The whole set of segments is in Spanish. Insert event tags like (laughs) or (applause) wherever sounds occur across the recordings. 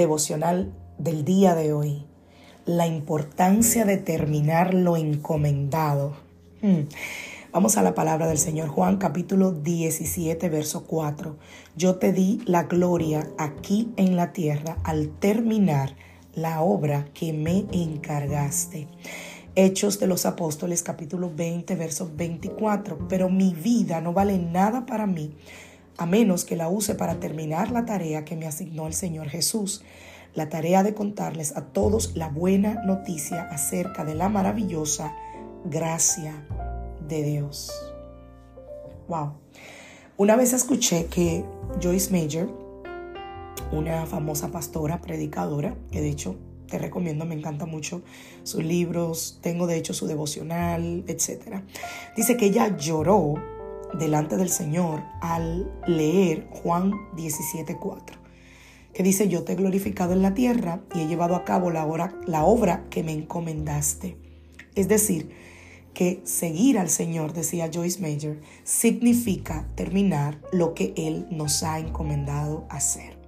Devocional del día de hoy. La importancia de terminar lo encomendado. Hmm. Vamos a la palabra del Señor Juan capítulo 17 verso 4. Yo te di la gloria aquí en la tierra al terminar la obra que me encargaste. Hechos de los Apóstoles capítulo 20 verso 24. Pero mi vida no vale nada para mí a menos que la use para terminar la tarea que me asignó el Señor Jesús, la tarea de contarles a todos la buena noticia acerca de la maravillosa gracia de Dios. Wow. Una vez escuché que Joyce Major, una famosa pastora, predicadora, que de hecho te recomiendo, me encanta mucho sus libros, tengo de hecho su devocional, etc. Dice que ella lloró delante del Señor al leer Juan 17:4, que dice, yo te he glorificado en la tierra y he llevado a cabo la obra, la obra que me encomendaste. Es decir, que seguir al Señor, decía Joyce Major, significa terminar lo que Él nos ha encomendado hacer.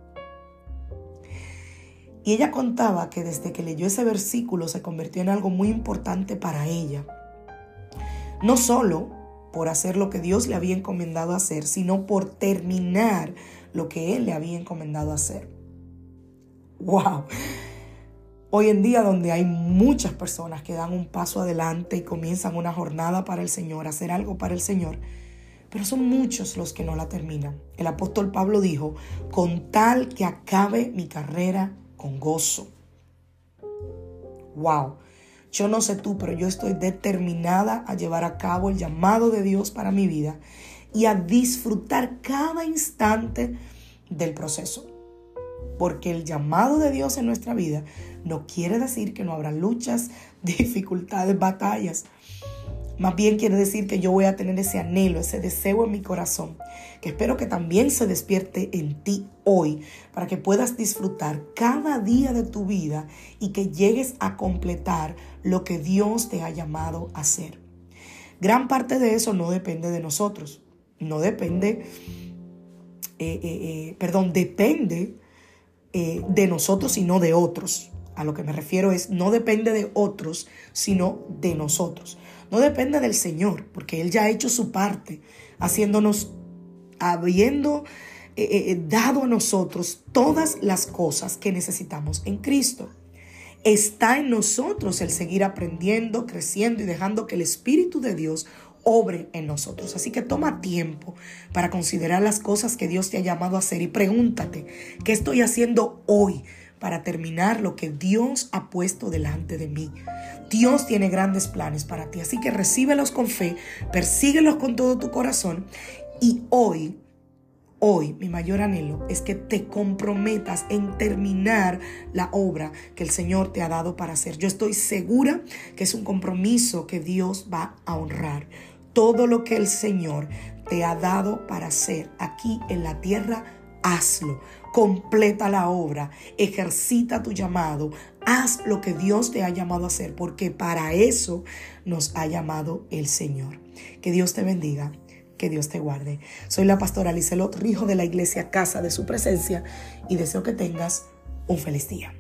Y ella contaba que desde que leyó ese versículo se convirtió en algo muy importante para ella. No solo por hacer lo que Dios le había encomendado hacer, sino por terminar lo que Él le había encomendado hacer. ¡Wow! Hoy en día donde hay muchas personas que dan un paso adelante y comienzan una jornada para el Señor, hacer algo para el Señor, pero son muchos los que no la terminan. El apóstol Pablo dijo, con tal que acabe mi carrera con gozo. ¡Wow! Yo no sé tú, pero yo estoy determinada a llevar a cabo el llamado de Dios para mi vida y a disfrutar cada instante del proceso. Porque el llamado de Dios en nuestra vida no quiere decir que no habrá luchas, (laughs) dificultades, batallas. Más bien quiere decir que yo voy a tener ese anhelo, ese deseo en mi corazón, que espero que también se despierte en ti hoy, para que puedas disfrutar cada día de tu vida y que llegues a completar lo que Dios te ha llamado a hacer. Gran parte de eso no depende de nosotros, no depende, eh, eh, eh, perdón, depende de nosotros y no de otros. A lo que me refiero es, no depende de otros, sino de nosotros. No depende del Señor, porque Él ya ha hecho su parte, haciéndonos, habiendo eh, eh, eh, dado a nosotros todas las cosas que necesitamos en Cristo. Está en nosotros el seguir aprendiendo, creciendo y dejando que el Espíritu de Dios obre en nosotros. Así que toma tiempo para considerar las cosas que Dios te ha llamado a hacer y pregúntate, ¿qué estoy haciendo hoy? Para terminar lo que Dios ha puesto delante de mí. Dios tiene grandes planes para ti, así que recíbelos con fe, persíguelos con todo tu corazón y hoy Hoy mi mayor anhelo es que te comprometas en terminar la obra que el Señor te ha dado para hacer. Yo estoy segura que es un compromiso que Dios va a honrar. Todo lo que el Señor te ha dado para hacer aquí en la tierra, hazlo completa la obra, ejercita tu llamado, haz lo que Dios te ha llamado a hacer, porque para eso nos ha llamado el Señor. Que Dios te bendiga. Que Dios te guarde. Soy la pastora Lizelot Rijo de la iglesia Casa de Su Presencia y deseo que tengas un feliz día.